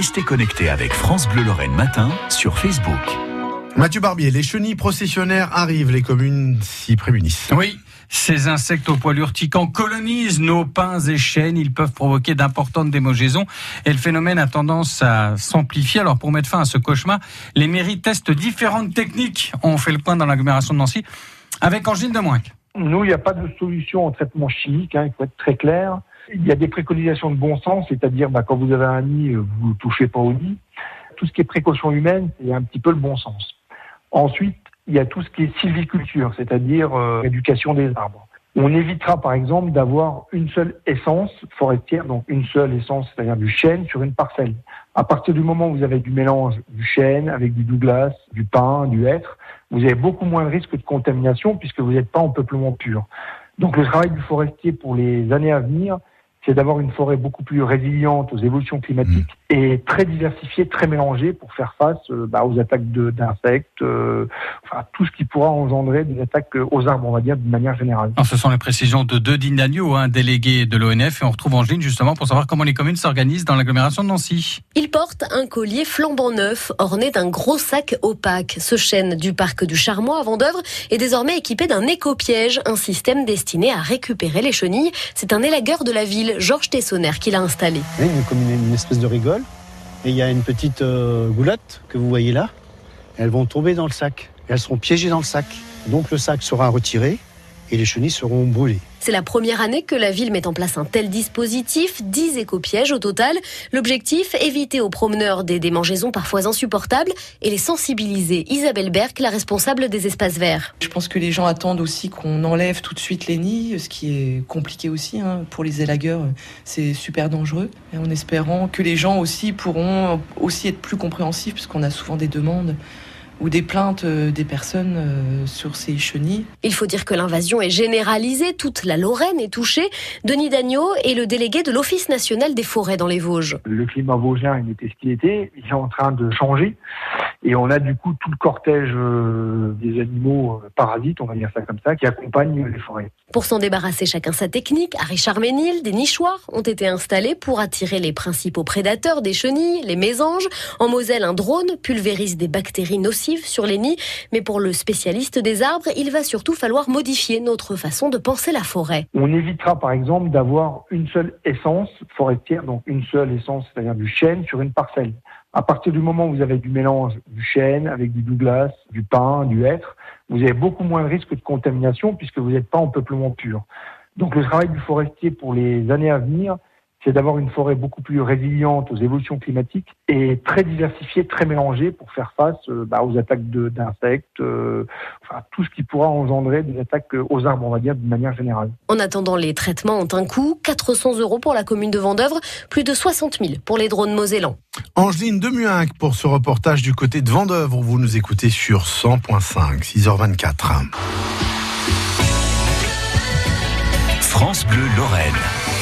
Restez connectés avec France Bleu Lorraine Matin sur Facebook. Mathieu Barbier, les chenilles processionnaires arrivent, les communes s'y prémunissent. Oui. Ces insectes aux poils urticants colonisent nos pins et chênes. Ils peuvent provoquer d'importantes démogaisons et le phénomène a tendance à s'amplifier. Alors pour mettre fin à ce cauchemar, les mairies testent différentes techniques. On fait le point dans l'agglomération de Nancy avec Angine de Moinque. Nous, il n'y a pas de solution en traitement chimique, hein, il faut être très clair. Il y a des préconisations de bon sens, c'est-à-dire bah, quand vous avez un nid, vous ne touchez pas au nid. Tout ce qui est précaution humaine, c'est un petit peu le bon sens. Ensuite, il y a tout ce qui est sylviculture, c'est-à-dire euh, éducation des arbres. On évitera par exemple d'avoir une seule essence forestière, donc une seule essence, c'est-à-dire du chêne sur une parcelle. À partir du moment où vous avez du mélange du chêne avec du douglas, du pin, du hêtre, vous avez beaucoup moins de risque de contamination puisque vous n'êtes pas en peuplement pur. Donc le travail du forestier pour les années à venir, c'est d'avoir une forêt beaucoup plus résiliente aux évolutions climatiques mmh. et très diversifiée, très mélangée pour faire face euh, bah, aux attaques d'insectes, euh, enfin tout ce qui pourra engendrer des attaques euh, aux arbres, on va dire, d'une manière générale. Alors, ce sont les précisions de deux Dagneau, un délégué de l'ONF, et on retrouve Angeline justement pour savoir comment les communes s'organisent dans l'agglomération de Nancy. Il porte un collier flambant neuf, orné d'un gros sac opaque. Ce chêne du parc du Charmois à Vendœuvre est désormais équipé d'un éco-piège, un système destiné à récupérer les chenilles. C'est un élagueur de la ville Georges Tessonner qui l'a installé. comme une, espèce de rigole. Et il y a une petite euh, goulotte que vous voyez là. Elles vont tomber dans le sac. Elles seront piégées dans le sac. Donc le sac sera retiré et les chenilles seront brûlées. C'est la première année que la ville met en place un tel dispositif, 10 éco-pièges au total. L'objectif, éviter aux promeneurs des démangeaisons parfois insupportables et les sensibiliser. Isabelle Berck, la responsable des espaces verts. Je pense que les gens attendent aussi qu'on enlève tout de suite les nids, ce qui est compliqué aussi hein. pour les élagueurs. C'est super dangereux. Et en espérant que les gens aussi pourront aussi être plus compréhensifs, puisqu'on a souvent des demandes ou des plaintes euh, des personnes euh, sur ces chenilles. Il faut dire que l'invasion est généralisée, toute la Lorraine est touchée. Denis Dagneau est le délégué de l'Office national des forêts dans les Vosges. Le climat vosgien, il était ce qu'il était, il est en train de changer. Et on a du coup tout le cortège euh, des animaux parasites, on va dire ça comme ça, qui accompagnent les forêts. Pour s'en débarrasser chacun sa technique, à Richard-Ménil, des nichoirs ont été installés pour attirer les principaux prédateurs des chenilles, les mésanges. En Moselle, un drone pulvérise des bactéries nocives sur les nids, mais pour le spécialiste des arbres, il va surtout falloir modifier notre façon de penser la forêt. On évitera par exemple d'avoir une seule essence forestière, donc une seule essence, c'est-à-dire du chêne sur une parcelle. À partir du moment où vous avez du mélange du chêne avec du douglas, du pin, du hêtre, vous avez beaucoup moins de risque de contamination puisque vous n'êtes pas en peuplement pur. Donc le travail du forestier pour les années à venir, c'est d'avoir une forêt beaucoup plus résiliente aux évolutions climatiques et très diversifiée, très mélangée pour faire face euh, bah, aux attaques d'insectes, euh, enfin tout ce qui pourra engendrer des attaques euh, aux arbres, on va dire, d'une manière générale. En attendant, les traitements ont un coût 400 euros pour la commune de Vendœuvre, plus de 60 000 pour les drones mosellans. Angeline Demuinck pour ce reportage du côté de Vendœuvre. Vous nous écoutez sur 100.5, 6h24. France Bleu Lorraine.